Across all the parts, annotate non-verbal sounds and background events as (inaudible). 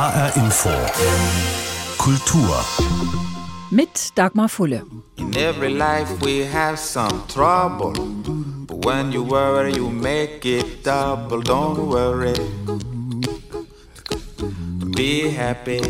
HR Info. Kultur. Mit Dagmar Fulle. In every life we have some trouble. But when you worry, you make it double. Don't worry. Be happy.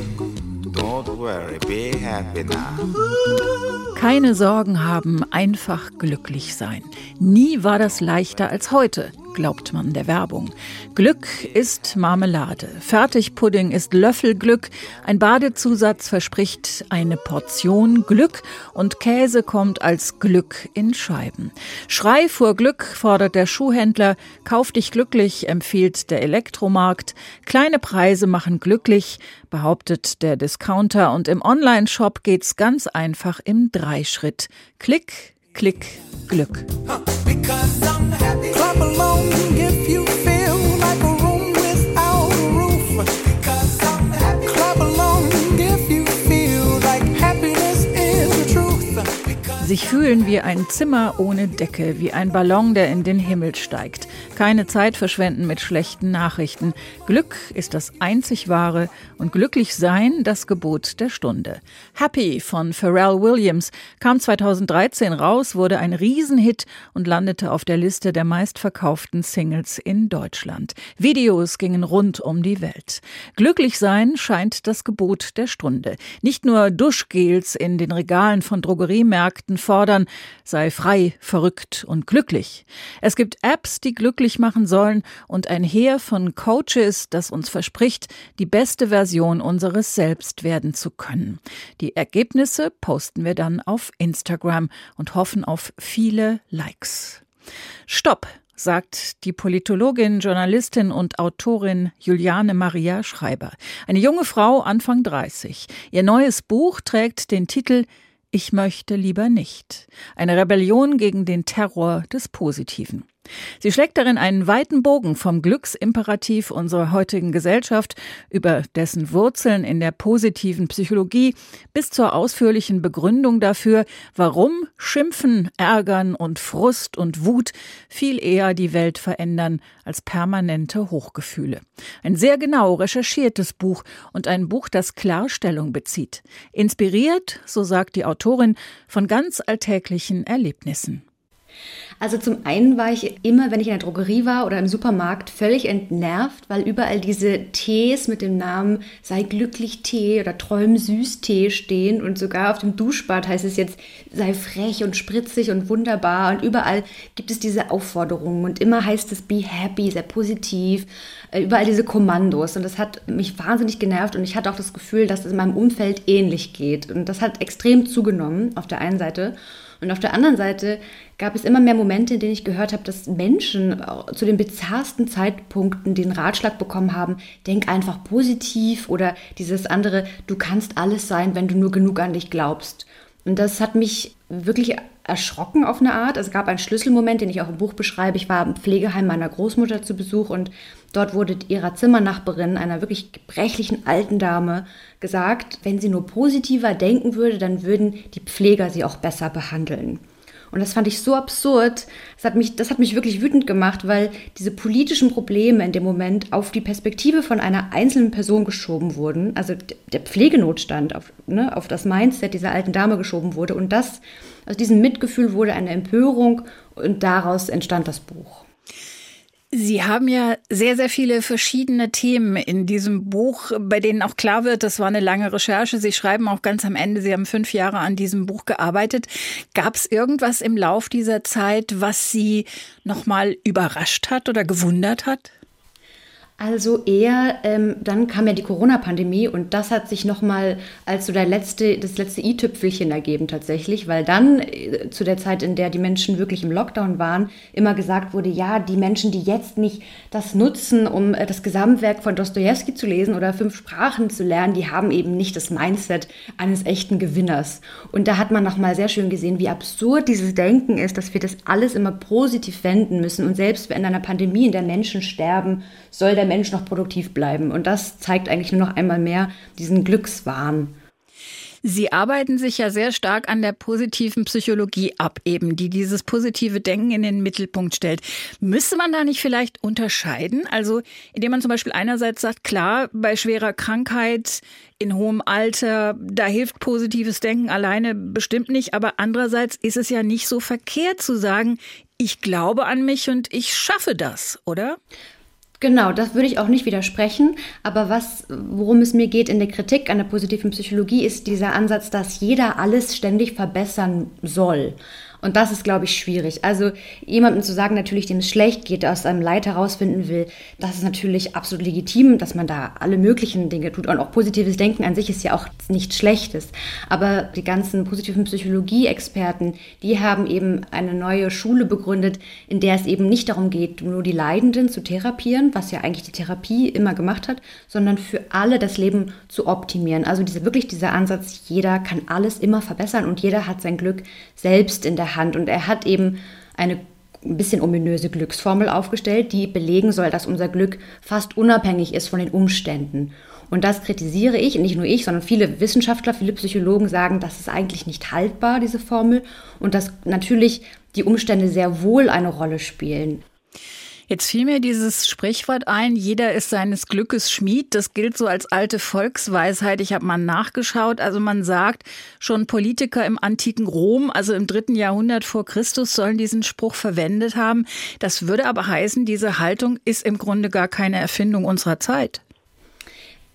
Don't worry, be happy now. Keine Sorgen haben, einfach glücklich sein. Nie war das leichter als heute glaubt man der Werbung. Glück ist Marmelade, Fertigpudding ist Löffelglück, ein Badezusatz verspricht eine Portion Glück und Käse kommt als Glück in Scheiben. Schrei vor Glück fordert der Schuhhändler, kauf dich glücklich empfiehlt der Elektromarkt, kleine Preise machen glücklich, behauptet der Discounter und im Onlineshop geht's ganz einfach im Dreischritt. Klick, Klick, Glück. Sich fühlen wie ein Zimmer ohne Decke, wie ein Ballon, der in den Himmel steigt. Keine Zeit verschwenden mit schlechten Nachrichten. Glück ist das einzig wahre und glücklich sein das Gebot der Stunde. Happy von Pharrell Williams kam 2013 raus, wurde ein Riesenhit und landete auf der Liste der meistverkauften Singles in Deutschland. Videos gingen rund um die Welt. Glücklich sein scheint das Gebot der Stunde. Nicht nur Duschgels in den Regalen von Drogeriemärkten fordern, sei frei, verrückt und glücklich. Es gibt Apps, die glücklich machen sollen und ein Heer von Coaches, das uns verspricht, die beste Version unseres Selbst werden zu können. Die Ergebnisse posten wir dann auf Instagram und hoffen auf viele Likes. Stopp! sagt die Politologin, Journalistin und Autorin Juliane Maria Schreiber. Eine junge Frau, Anfang 30. Ihr neues Buch trägt den Titel ich möchte lieber nicht. Eine Rebellion gegen den Terror des Positiven. Sie schlägt darin einen weiten Bogen vom Glücksimperativ unserer heutigen Gesellschaft über dessen Wurzeln in der positiven Psychologie bis zur ausführlichen Begründung dafür, warum Schimpfen, Ärgern und Frust und Wut viel eher die Welt verändern als permanente Hochgefühle. Ein sehr genau recherchiertes Buch und ein Buch, das Klarstellung bezieht. Inspiriert, so sagt die Autorin, von ganz alltäglichen Erlebnissen. Also zum einen war ich immer, wenn ich in der Drogerie war oder im Supermarkt, völlig entnervt, weil überall diese Tees mit dem Namen sei glücklich Tee oder träum süß Tee stehen und sogar auf dem Duschbad heißt es jetzt sei frech und spritzig und wunderbar. Und überall gibt es diese Aufforderungen und immer heißt es be happy, sehr positiv, äh, überall diese Kommandos und das hat mich wahnsinnig genervt und ich hatte auch das Gefühl, dass es in meinem Umfeld ähnlich geht. Und das hat extrem zugenommen auf der einen Seite und auf der anderen Seite gab es immer mehr Momente, in denen ich gehört habe, dass Menschen zu den bizarrsten Zeitpunkten den Ratschlag bekommen haben, denk einfach positiv oder dieses andere, du kannst alles sein, wenn du nur genug an dich glaubst. Und das hat mich wirklich erschrocken auf eine Art. Es gab einen Schlüsselmoment, den ich auch im Buch beschreibe. Ich war im Pflegeheim meiner Großmutter zu Besuch und dort wurde ihrer Zimmernachbarin, einer wirklich gebrechlichen alten Dame, gesagt, wenn sie nur positiver denken würde, dann würden die Pfleger sie auch besser behandeln. Und das fand ich so absurd. Das hat, mich, das hat mich wirklich wütend gemacht, weil diese politischen Probleme in dem Moment auf die Perspektive von einer einzelnen Person geschoben wurden. Also der Pflegenotstand auf, ne, auf das Mindset dieser alten Dame geschoben wurde. Und das, aus diesem Mitgefühl wurde eine Empörung und daraus entstand das Buch. Sie haben ja sehr, sehr viele verschiedene Themen in diesem Buch, bei denen auch klar wird, das war eine lange Recherche. Sie schreiben auch ganz am Ende, Sie haben fünf Jahre an diesem Buch gearbeitet. Gab es irgendwas im Lauf dieser Zeit, was Sie nochmal überrascht hat oder gewundert hat? Also eher, ähm, dann kam ja die Corona-Pandemie und das hat sich nochmal als so der letzte, das letzte i-Tüpfelchen ergeben tatsächlich, weil dann äh, zu der Zeit, in der die Menschen wirklich im Lockdown waren, immer gesagt wurde, ja, die Menschen, die jetzt nicht das nutzen, um äh, das Gesamtwerk von Dostoevsky zu lesen oder fünf Sprachen zu lernen, die haben eben nicht das Mindset eines echten Gewinners. Und da hat man nochmal sehr schön gesehen, wie absurd dieses Denken ist, dass wir das alles immer positiv wenden müssen und selbst in einer Pandemie, in der Menschen sterben, soll der Mensch noch produktiv bleiben. Und das zeigt eigentlich nur noch einmal mehr diesen Glückswahn. Sie arbeiten sich ja sehr stark an der positiven Psychologie ab, eben, die dieses positive Denken in den Mittelpunkt stellt. Müsste man da nicht vielleicht unterscheiden? Also, indem man zum Beispiel einerseits sagt, klar, bei schwerer Krankheit in hohem Alter, da hilft positives Denken alleine bestimmt nicht, aber andererseits ist es ja nicht so verkehrt zu sagen, ich glaube an mich und ich schaffe das, oder? Genau, das würde ich auch nicht widersprechen. Aber was, worum es mir geht in der Kritik an der positiven Psychologie, ist dieser Ansatz, dass jeder alles ständig verbessern soll. Und das ist, glaube ich, schwierig. Also jemandem zu sagen, natürlich, dem es schlecht geht, aus seinem Leid herausfinden will, das ist natürlich absolut legitim, dass man da alle möglichen Dinge tut. Und auch positives Denken an sich ist ja auch nichts Schlechtes. Aber die ganzen positiven Psychologie-Experten, die haben eben eine neue Schule begründet, in der es eben nicht darum geht, nur die Leidenden zu therapieren, was ja eigentlich die Therapie immer gemacht hat, sondern für alle das Leben zu optimieren. Also diese, wirklich dieser Ansatz, jeder kann alles immer verbessern und jeder hat sein Glück selbst in der Hand. Und er hat eben eine ein bisschen ominöse Glücksformel aufgestellt, die belegen soll, dass unser Glück fast unabhängig ist von den Umständen. Und das kritisiere ich, nicht nur ich, sondern viele Wissenschaftler, viele Psychologen sagen, das ist eigentlich nicht haltbar, diese Formel, und dass natürlich die Umstände sehr wohl eine Rolle spielen. Jetzt fiel mir dieses Sprichwort ein, jeder ist seines Glückes Schmied. Das gilt so als alte Volksweisheit. Ich habe mal nachgeschaut. Also man sagt, schon Politiker im antiken Rom, also im dritten Jahrhundert vor Christus, sollen diesen Spruch verwendet haben. Das würde aber heißen, diese Haltung ist im Grunde gar keine Erfindung unserer Zeit.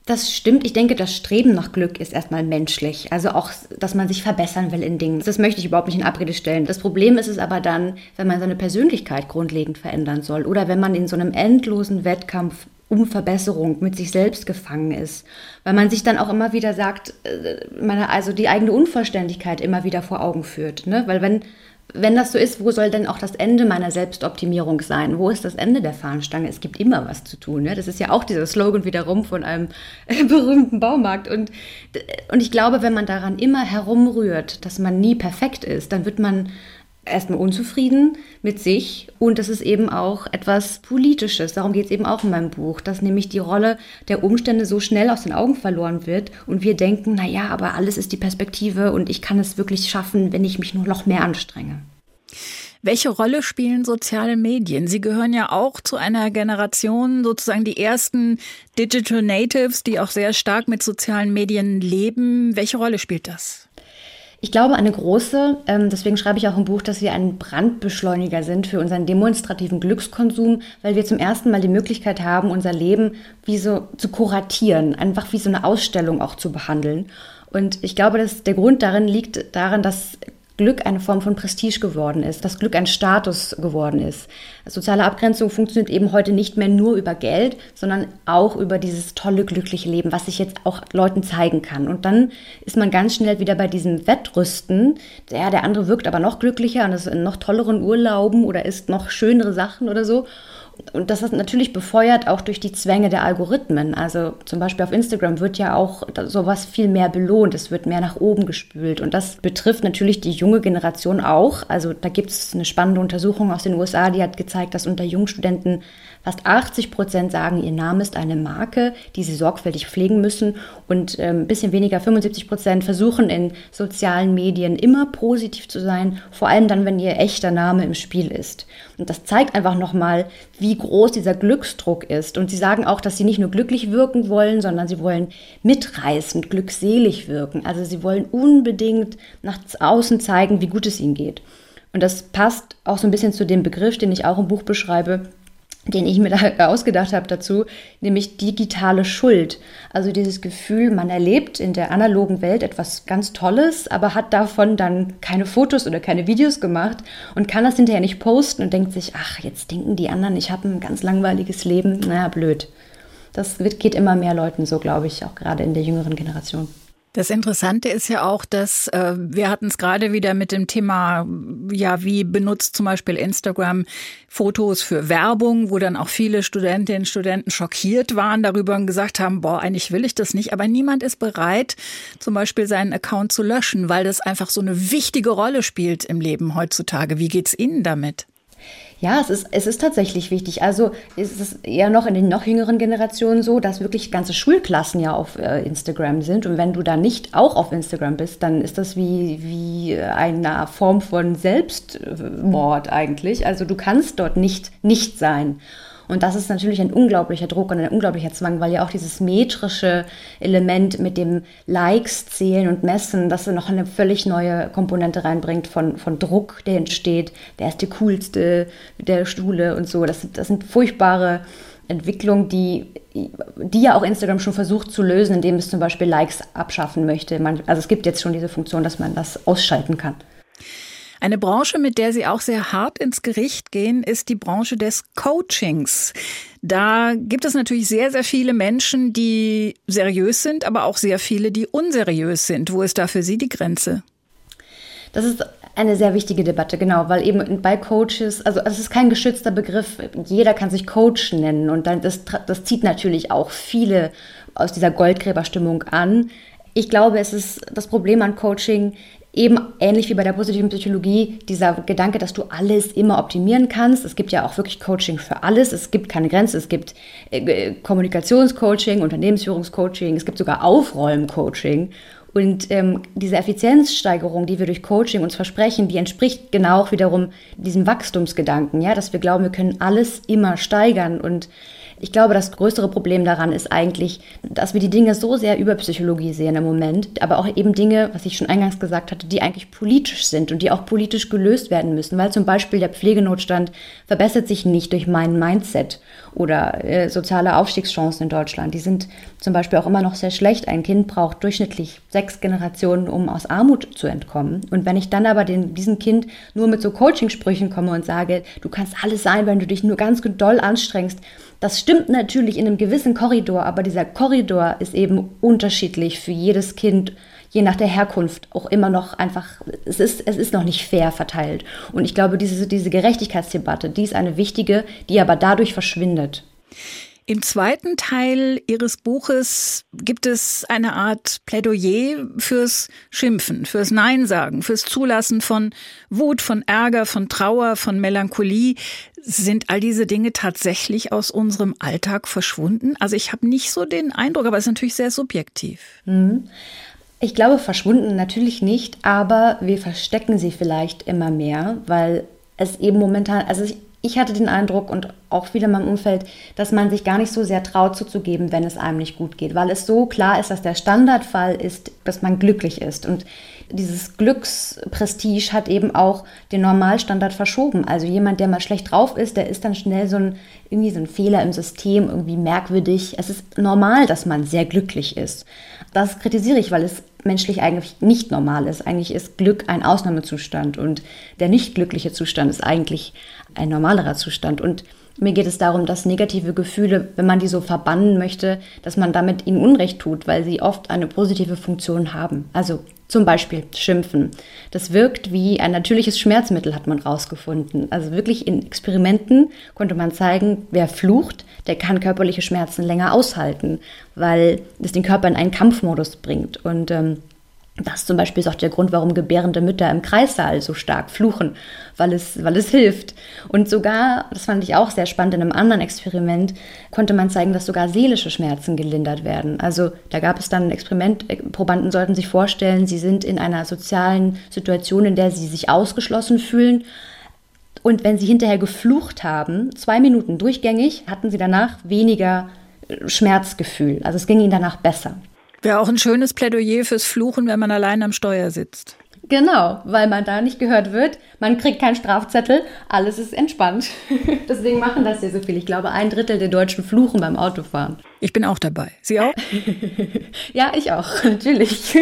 Das stimmt. Ich denke, das Streben nach Glück ist erstmal menschlich. Also auch, dass man sich verbessern will in Dingen. Das möchte ich überhaupt nicht in Abrede stellen. Das Problem ist es aber dann, wenn man seine Persönlichkeit grundlegend verändern soll oder wenn man in so einem endlosen Wettkampf um Verbesserung mit sich selbst gefangen ist. Weil man sich dann auch immer wieder sagt, äh, also die eigene Unvollständigkeit immer wieder vor Augen führt. Ne? Weil wenn wenn das so ist, wo soll denn auch das Ende meiner Selbstoptimierung sein? Wo ist das Ende der Fahnenstange? Es gibt immer was zu tun. Ne? Das ist ja auch dieser Slogan wiederum von einem (laughs) berühmten Baumarkt. Und, und ich glaube, wenn man daran immer herumrührt, dass man nie perfekt ist, dann wird man erstmal unzufrieden mit sich und das ist eben auch etwas Politisches. Darum geht es eben auch in meinem Buch, dass nämlich die Rolle der Umstände so schnell aus den Augen verloren wird und wir denken, naja, aber alles ist die Perspektive und ich kann es wirklich schaffen, wenn ich mich nur noch mehr anstrenge. Welche Rolle spielen soziale Medien? Sie gehören ja auch zu einer Generation, sozusagen die ersten Digital Natives, die auch sehr stark mit sozialen Medien leben. Welche Rolle spielt das? Ich glaube, eine große, ähm, deswegen schreibe ich auch im Buch, dass wir ein Brandbeschleuniger sind für unseren demonstrativen Glückskonsum, weil wir zum ersten Mal die Möglichkeit haben, unser Leben wie so zu kuratieren, einfach wie so eine Ausstellung auch zu behandeln. Und ich glaube, dass der Grund darin liegt daran, dass Glück eine Form von Prestige geworden ist, dass Glück ein Status geworden ist. Soziale Abgrenzung funktioniert eben heute nicht mehr nur über Geld, sondern auch über dieses tolle, glückliche Leben, was sich jetzt auch Leuten zeigen kann. Und dann ist man ganz schnell wieder bei diesem Wettrüsten. Der, der andere wirkt aber noch glücklicher und ist in noch tolleren Urlauben oder isst noch schönere Sachen oder so. Und das ist natürlich befeuert auch durch die Zwänge der Algorithmen. Also zum Beispiel auf Instagram wird ja auch sowas viel mehr belohnt. Es wird mehr nach oben gespült. Und das betrifft natürlich die junge Generation auch. Also da gibt es eine spannende Untersuchung aus den USA, die hat gezeigt, dass unter Jungstudenten Fast 80 Prozent sagen, ihr Name ist eine Marke, die sie sorgfältig pflegen müssen. Und ein ähm, bisschen weniger, 75 Prozent, versuchen in sozialen Medien immer positiv zu sein, vor allem dann, wenn ihr echter Name im Spiel ist. Und das zeigt einfach nochmal, wie groß dieser Glücksdruck ist. Und sie sagen auch, dass sie nicht nur glücklich wirken wollen, sondern sie wollen mitreißend, glückselig wirken. Also sie wollen unbedingt nach außen zeigen, wie gut es ihnen geht. Und das passt auch so ein bisschen zu dem Begriff, den ich auch im Buch beschreibe, den ich mir da (laughs) ausgedacht habe dazu, nämlich digitale Schuld. Also dieses Gefühl, man erlebt in der analogen Welt etwas ganz Tolles, aber hat davon dann keine Fotos oder keine Videos gemacht und kann das hinterher nicht posten und denkt sich, ach, jetzt denken die anderen, ich habe ein ganz langweiliges Leben. Naja, blöd. Das geht immer mehr Leuten so, glaube ich, auch gerade in der jüngeren Generation. Das Interessante ist ja auch, dass äh, wir hatten es gerade wieder mit dem Thema, ja, wie benutzt zum Beispiel Instagram Fotos für Werbung, wo dann auch viele Studentinnen und Studenten schockiert waren darüber und gesagt haben, boah, eigentlich will ich das nicht, aber niemand ist bereit, zum Beispiel seinen Account zu löschen, weil das einfach so eine wichtige Rolle spielt im Leben heutzutage. Wie geht's Ihnen damit? Ja, es ist, es ist tatsächlich wichtig. Also ist es eher noch in den noch jüngeren Generationen so, dass wirklich ganze Schulklassen ja auf äh, Instagram sind. Und wenn du da nicht auch auf Instagram bist, dann ist das wie, wie eine Form von Selbstmord eigentlich. Also du kannst dort nicht nicht sein. Und das ist natürlich ein unglaublicher Druck und ein unglaublicher Zwang, weil ja auch dieses metrische Element mit dem Likes zählen und messen, das noch eine völlig neue Komponente reinbringt von, von Druck, der entsteht. Der ist der coolste der Schule und so. Das, das sind furchtbare Entwicklungen, die, die ja auch Instagram schon versucht zu lösen, indem es zum Beispiel Likes abschaffen möchte. Man, also es gibt jetzt schon diese Funktion, dass man das ausschalten kann. Eine Branche, mit der Sie auch sehr hart ins Gericht gehen, ist die Branche des Coachings. Da gibt es natürlich sehr, sehr viele Menschen, die seriös sind, aber auch sehr viele, die unseriös sind. Wo ist da für Sie die Grenze? Das ist eine sehr wichtige Debatte, genau, weil eben bei Coaches, also es ist kein geschützter Begriff, jeder kann sich Coach nennen und dann das, das zieht natürlich auch viele aus dieser Goldgräberstimmung an. Ich glaube, es ist das Problem an Coaching eben ähnlich wie bei der positiven Psychologie, dieser Gedanke, dass du alles immer optimieren kannst. Es gibt ja auch wirklich Coaching für alles. Es gibt keine Grenze. Es gibt äh, Kommunikationscoaching, Unternehmensführungscoaching, es gibt sogar Aufräumcoaching. Und ähm, diese Effizienzsteigerung, die wir durch Coaching uns versprechen, die entspricht genau auch wiederum diesem Wachstumsgedanken, ja, dass wir glauben, wir können alles immer steigern und ich glaube, das größere Problem daran ist eigentlich, dass wir die Dinge so sehr über Psychologie sehen im Moment, aber auch eben Dinge, was ich schon eingangs gesagt hatte, die eigentlich politisch sind und die auch politisch gelöst werden müssen, weil zum Beispiel der Pflegenotstand verbessert sich nicht durch mein Mindset oder äh, soziale Aufstiegschancen in Deutschland. Die sind zum Beispiel auch immer noch sehr schlecht. Ein Kind braucht durchschnittlich sechs Generationen, um aus Armut zu entkommen. Und wenn ich dann aber den, diesem Kind nur mit so Coaching-Sprüchen komme und sage, du kannst alles sein, wenn du dich nur ganz doll anstrengst, das stimmt natürlich in einem gewissen Korridor, aber dieser Korridor ist eben unterschiedlich für jedes Kind, je nach der Herkunft auch immer noch einfach, es ist, es ist noch nicht fair verteilt. Und ich glaube, diese, diese Gerechtigkeitsdebatte, die ist eine wichtige, die aber dadurch verschwindet. Im zweiten Teil Ihres Buches gibt es eine Art Plädoyer fürs Schimpfen, fürs Nein sagen, fürs Zulassen von Wut, von Ärger, von Trauer, von Melancholie. Sind all diese Dinge tatsächlich aus unserem Alltag verschwunden? Also ich habe nicht so den Eindruck, aber es ist natürlich sehr subjektiv. Mhm. Ich glaube, verschwunden natürlich nicht, aber wir verstecken sie vielleicht immer mehr, weil es eben momentan, also ich, ich hatte den Eindruck und auch viele in meinem Umfeld, dass man sich gar nicht so sehr traut zuzugeben, wenn es einem nicht gut geht, weil es so klar ist, dass der Standardfall ist, dass man glücklich ist. Und dieses Glücksprestige hat eben auch den Normalstandard verschoben. Also jemand, der mal schlecht drauf ist, der ist dann schnell so ein, irgendwie so ein Fehler im System, irgendwie merkwürdig. Es ist normal, dass man sehr glücklich ist. Das kritisiere ich, weil es menschlich eigentlich nicht normal ist. Eigentlich ist Glück ein Ausnahmezustand und der nicht glückliche Zustand ist eigentlich ein normalerer Zustand. Und mir geht es darum, dass negative Gefühle, wenn man die so verbannen möchte, dass man damit ihnen Unrecht tut, weil sie oft eine positive Funktion haben. Also zum Beispiel Schimpfen. Das wirkt wie ein natürliches Schmerzmittel, hat man rausgefunden. Also wirklich in Experimenten konnte man zeigen, wer flucht, der kann körperliche Schmerzen länger aushalten, weil es den Körper in einen Kampfmodus bringt. Und ähm, das zum Beispiel ist auch der Grund, warum gebärende Mütter im Kreissaal so stark fluchen, weil es, weil es hilft. Und sogar, das fand ich auch sehr spannend, in einem anderen Experiment konnte man zeigen, dass sogar seelische Schmerzen gelindert werden. Also da gab es dann ein Experiment, äh, Probanden sollten sich vorstellen, sie sind in einer sozialen Situation, in der sie sich ausgeschlossen fühlen. Und wenn sie hinterher geflucht haben, zwei Minuten durchgängig, hatten sie danach weniger äh, Schmerzgefühl. Also es ging ihnen danach besser. Wäre auch ein schönes Plädoyer fürs Fluchen, wenn man allein am Steuer sitzt. Genau, weil man da nicht gehört wird. Man kriegt keinen Strafzettel, alles ist entspannt. (laughs) Deswegen machen das ja so viel. Ich glaube, ein Drittel der Deutschen fluchen beim Autofahren. Ich bin auch dabei. Sie auch? (laughs) ja, ich auch, (laughs) natürlich.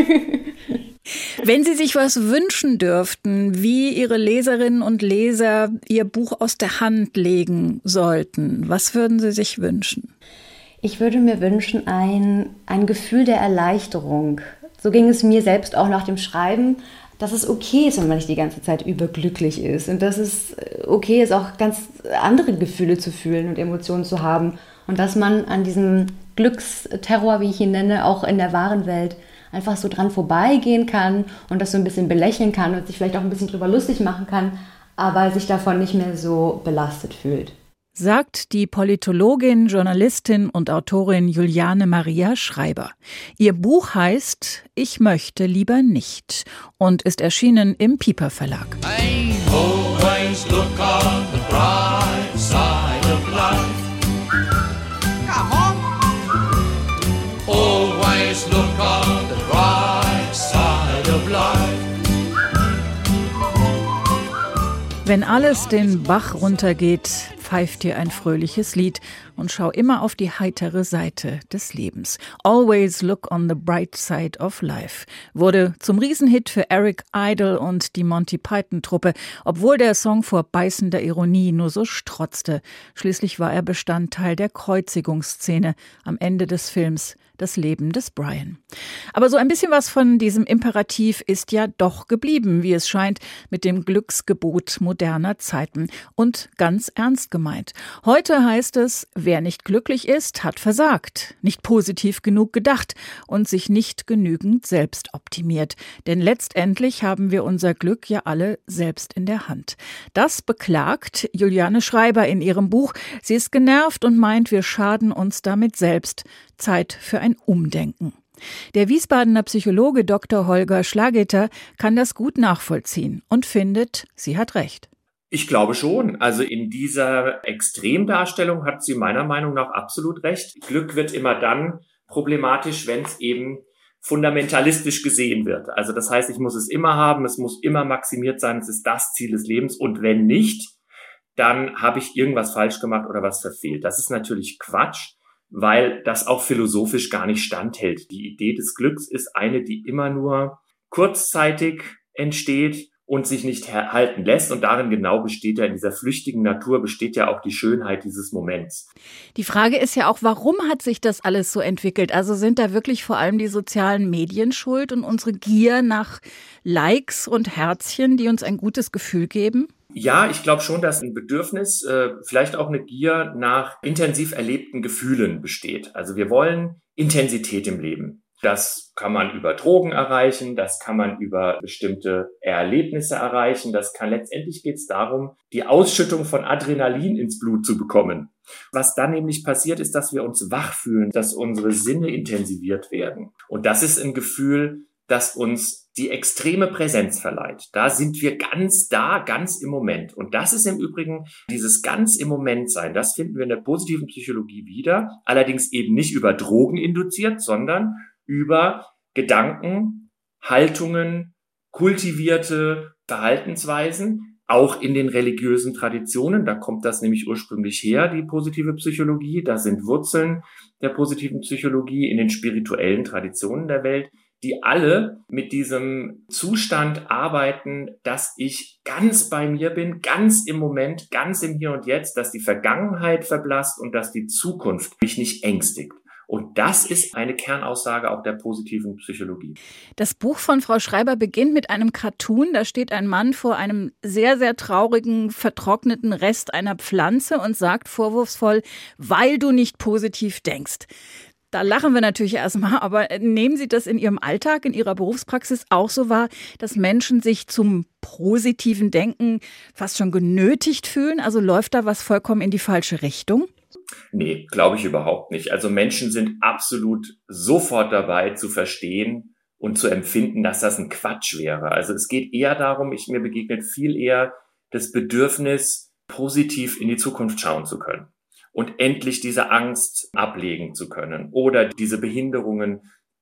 Wenn Sie sich was wünschen dürften, wie Ihre Leserinnen und Leser Ihr Buch aus der Hand legen sollten, was würden Sie sich wünschen? Ich würde mir wünschen, ein, ein Gefühl der Erleichterung. So ging es mir selbst auch nach dem Schreiben, dass es okay ist, wenn man nicht die ganze Zeit überglücklich ist und dass es okay ist, auch ganz andere Gefühle zu fühlen und Emotionen zu haben und dass man an diesem Glücksterror, wie ich ihn nenne, auch in der wahren Welt einfach so dran vorbeigehen kann und das so ein bisschen belächeln kann und sich vielleicht auch ein bisschen drüber lustig machen kann, aber sich davon nicht mehr so belastet fühlt sagt die Politologin, Journalistin und Autorin Juliane Maria Schreiber. Ihr Buch heißt Ich möchte lieber nicht und ist erschienen im Piper Verlag. Wenn alles den Bach runtergeht, pfeift dir ein fröhliches Lied und schau immer auf die heitere Seite des Lebens. Always look on the bright side of life wurde zum Riesenhit für Eric Idle und die Monty Python Truppe, obwohl der Song vor beißender Ironie nur so strotzte. Schließlich war er Bestandteil der Kreuzigungsszene am Ende des Films das Leben des Brian. Aber so ein bisschen was von diesem Imperativ ist ja doch geblieben, wie es scheint, mit dem Glücksgebot moderner Zeiten und ganz ernst gemeint. Heute heißt es, wer nicht glücklich ist, hat versagt, nicht positiv genug gedacht und sich nicht genügend selbst optimiert. Denn letztendlich haben wir unser Glück ja alle selbst in der Hand. Das beklagt Juliane Schreiber in ihrem Buch. Sie ist genervt und meint, wir schaden uns damit selbst. Zeit für ein Umdenken. Der Wiesbadener Psychologe Dr. Holger Schlageter kann das gut nachvollziehen und findet, sie hat recht. Ich glaube schon. Also in dieser Extremdarstellung hat sie meiner Meinung nach absolut recht. Glück wird immer dann problematisch, wenn es eben fundamentalistisch gesehen wird. Also das heißt, ich muss es immer haben, es muss immer maximiert sein, es ist das Ziel des Lebens und wenn nicht, dann habe ich irgendwas falsch gemacht oder was verfehlt. Das ist natürlich Quatsch weil das auch philosophisch gar nicht standhält. Die Idee des Glücks ist eine, die immer nur kurzzeitig entsteht und sich nicht halten lässt. Und darin genau besteht ja in dieser flüchtigen Natur, besteht ja auch die Schönheit dieses Moments. Die Frage ist ja auch, warum hat sich das alles so entwickelt? Also sind da wirklich vor allem die sozialen Medien schuld und unsere Gier nach Likes und Herzchen, die uns ein gutes Gefühl geben? Ja, ich glaube schon, dass ein Bedürfnis, äh, vielleicht auch eine Gier nach intensiv erlebten Gefühlen besteht. Also wir wollen Intensität im Leben. Das kann man über Drogen erreichen, das kann man über bestimmte Erlebnisse erreichen. Das kann letztendlich geht es darum, die Ausschüttung von Adrenalin ins Blut zu bekommen. Was dann nämlich passiert, ist, dass wir uns wach fühlen, dass unsere Sinne intensiviert werden. Und das ist ein Gefühl, das uns die extreme Präsenz verleiht. Da sind wir ganz da, ganz im Moment. Und das ist im Übrigen dieses ganz im Moment sein. Das finden wir in der positiven Psychologie wieder. Allerdings eben nicht über Drogen induziert, sondern über Gedanken, Haltungen, kultivierte Verhaltensweisen, auch in den religiösen Traditionen. Da kommt das nämlich ursprünglich her, die positive Psychologie. Da sind Wurzeln der positiven Psychologie in den spirituellen Traditionen der Welt die alle mit diesem Zustand arbeiten, dass ich ganz bei mir bin, ganz im Moment, ganz im Hier und Jetzt, dass die Vergangenheit verblasst und dass die Zukunft mich nicht ängstigt. Und das ist eine Kernaussage auch der positiven Psychologie. Das Buch von Frau Schreiber beginnt mit einem Cartoon. Da steht ein Mann vor einem sehr, sehr traurigen, vertrockneten Rest einer Pflanze und sagt vorwurfsvoll, weil du nicht positiv denkst. Da lachen wir natürlich erstmal, aber nehmen Sie das in Ihrem Alltag, in Ihrer Berufspraxis auch so wahr, dass Menschen sich zum positiven Denken fast schon genötigt fühlen? Also läuft da was vollkommen in die falsche Richtung? Nee, glaube ich überhaupt nicht. Also Menschen sind absolut sofort dabei zu verstehen und zu empfinden, dass das ein Quatsch wäre. Also es geht eher darum, ich mir begegnet viel eher das Bedürfnis, positiv in die Zukunft schauen zu können und endlich diese Angst ablegen zu können oder diese Behinderungen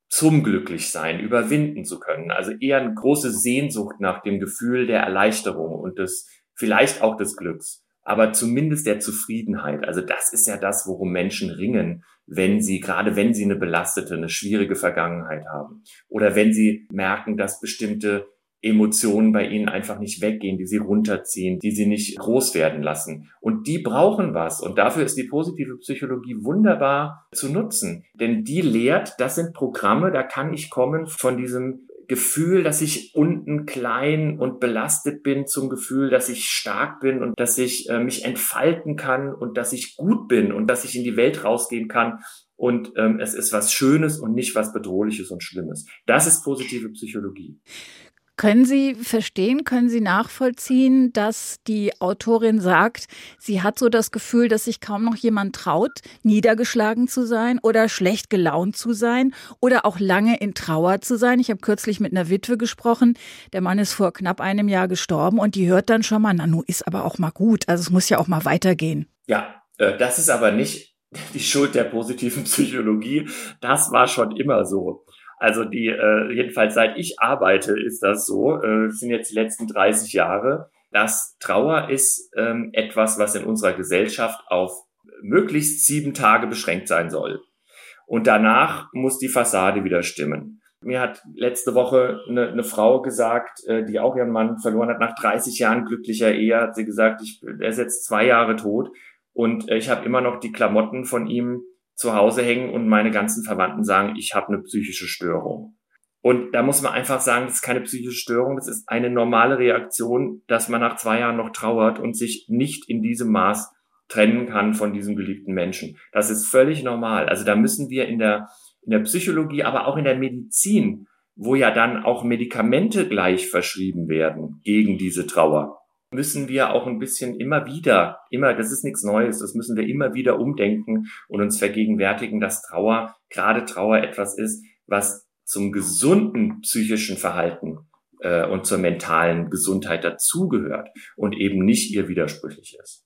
zum Glücklichsein überwinden zu können. Also eher eine große Sehnsucht nach dem Gefühl der Erleichterung und des, vielleicht auch des Glücks, aber zumindest der Zufriedenheit. Also das ist ja das, worum Menschen ringen, wenn sie, gerade wenn sie eine belastete, eine schwierige Vergangenheit haben oder wenn sie merken, dass bestimmte Emotionen bei ihnen einfach nicht weggehen, die sie runterziehen, die sie nicht groß werden lassen. Und die brauchen was. Und dafür ist die positive Psychologie wunderbar zu nutzen. Denn die lehrt, das sind Programme, da kann ich kommen von diesem Gefühl, dass ich unten klein und belastet bin, zum Gefühl, dass ich stark bin und dass ich äh, mich entfalten kann und dass ich gut bin und dass ich in die Welt rausgehen kann und ähm, es ist was Schönes und nicht was Bedrohliches und Schlimmes. Das ist positive Psychologie. Können Sie verstehen, können Sie nachvollziehen, dass die Autorin sagt, sie hat so das Gefühl, dass sich kaum noch jemand traut, niedergeschlagen zu sein oder schlecht gelaunt zu sein oder auch lange in Trauer zu sein? Ich habe kürzlich mit einer Witwe gesprochen. Der Mann ist vor knapp einem Jahr gestorben und die hört dann schon mal, na, nun ist aber auch mal gut. Also es muss ja auch mal weitergehen. Ja, äh, das ist aber nicht (laughs) die Schuld der positiven Psychologie. Das war schon immer so. Also die, äh, jedenfalls seit ich arbeite, ist das so, äh, sind jetzt die letzten 30 Jahre, dass Trauer ist ähm, etwas, was in unserer Gesellschaft auf möglichst sieben Tage beschränkt sein soll. Und danach muss die Fassade wieder stimmen. Mir hat letzte Woche eine, eine Frau gesagt, äh, die auch ihren Mann verloren hat, nach 30 Jahren glücklicher Ehe, hat sie gesagt, ich, er ist jetzt zwei Jahre tot und äh, ich habe immer noch die Klamotten von ihm zu Hause hängen und meine ganzen Verwandten sagen, ich habe eine psychische Störung. Und da muss man einfach sagen, das ist keine psychische Störung, das ist eine normale Reaktion, dass man nach zwei Jahren noch trauert und sich nicht in diesem Maß trennen kann von diesem geliebten Menschen. Das ist völlig normal. Also da müssen wir in der, in der Psychologie, aber auch in der Medizin, wo ja dann auch Medikamente gleich verschrieben werden gegen diese Trauer, müssen wir auch ein bisschen immer wieder, immer, das ist nichts Neues, das müssen wir immer wieder umdenken und uns vergegenwärtigen, dass Trauer, gerade Trauer etwas ist, was zum gesunden psychischen Verhalten äh, und zur mentalen Gesundheit dazugehört und eben nicht ihr widersprüchlich ist.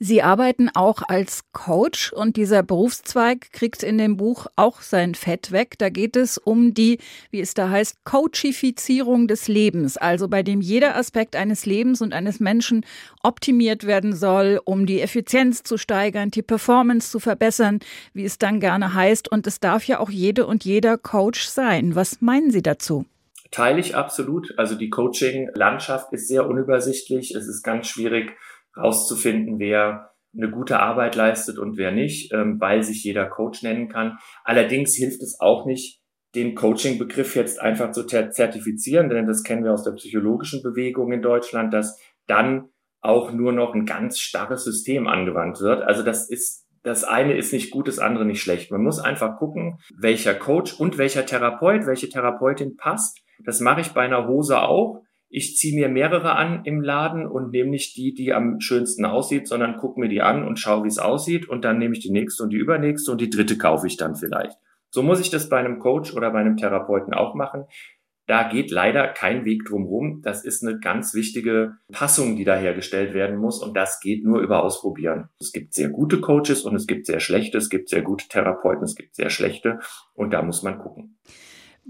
Sie arbeiten auch als Coach und dieser Berufszweig kriegt in dem Buch auch sein Fett weg. Da geht es um die, wie es da heißt, Coachifizierung des Lebens, also bei dem jeder Aspekt eines Lebens und eines Menschen optimiert werden soll, um die Effizienz zu steigern, die Performance zu verbessern, wie es dann gerne heißt. Und es darf ja auch jede und jeder Coach sein. Was meinen Sie dazu? Teile ich absolut. Also die Coaching-Landschaft ist sehr unübersichtlich. Es ist ganz schwierig, rauszufinden, wer eine gute Arbeit leistet und wer nicht, ähm, weil sich jeder Coach nennen kann. Allerdings hilft es auch nicht, den Coaching-Begriff jetzt einfach zu zertifizieren, denn das kennen wir aus der psychologischen Bewegung in Deutschland, dass dann auch nur noch ein ganz starres System angewandt wird. Also das ist das eine ist nicht gut, das andere nicht schlecht. Man muss einfach gucken, welcher Coach und welcher Therapeut, welche Therapeutin passt. Das mache ich bei einer Hose auch ich ziehe mir mehrere an im Laden und nehme nicht die, die am schönsten aussieht, sondern gucke mir die an und schaue, wie es aussieht und dann nehme ich die nächste und die übernächste und die dritte kaufe ich dann vielleicht. So muss ich das bei einem Coach oder bei einem Therapeuten auch machen. Da geht leider kein Weg drumherum. Das ist eine ganz wichtige Passung, die da hergestellt werden muss. Und das geht nur über Ausprobieren. Es gibt sehr gute Coaches und es gibt sehr schlechte. Es gibt sehr gute Therapeuten, es gibt sehr schlechte. Und da muss man gucken.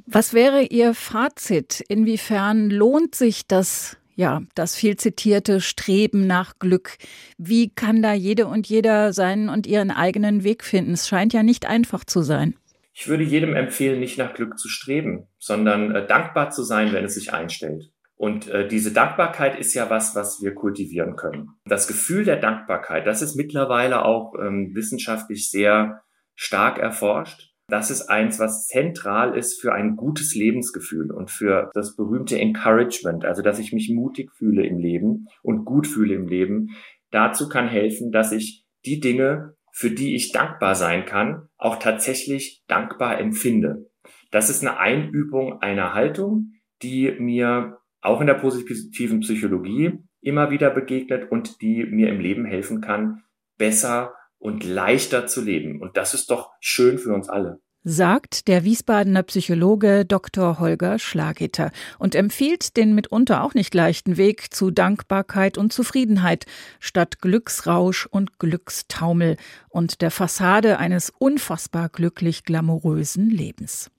Was wäre Ihr Fazit? Inwiefern lohnt sich das, ja, das viel zitierte Streben nach Glück? Wie kann da jede und jeder seinen und ihren eigenen Weg finden? Es scheint ja nicht einfach zu sein. Ich würde jedem empfehlen, nicht nach Glück zu streben, sondern äh, dankbar zu sein, wenn es sich einstellt. Und äh, diese Dankbarkeit ist ja was, was wir kultivieren können. Das Gefühl der Dankbarkeit, das ist mittlerweile auch ähm, wissenschaftlich sehr stark erforscht. Das ist eins, was zentral ist für ein gutes Lebensgefühl und für das berühmte Encouragement, also dass ich mich mutig fühle im Leben und gut fühle im Leben. Dazu kann helfen, dass ich die Dinge, für die ich dankbar sein kann, auch tatsächlich dankbar empfinde. Das ist eine Einübung einer Haltung, die mir auch in der positiven Psychologie immer wieder begegnet und die mir im Leben helfen kann, besser und leichter zu leben. Und das ist doch schön für uns alle sagt der Wiesbadener Psychologe Dr. Holger Schlagitter und empfiehlt den mitunter auch nicht leichten Weg zu Dankbarkeit und Zufriedenheit statt Glücksrausch und Glückstaumel und der Fassade eines unfassbar glücklich glamourösen Lebens.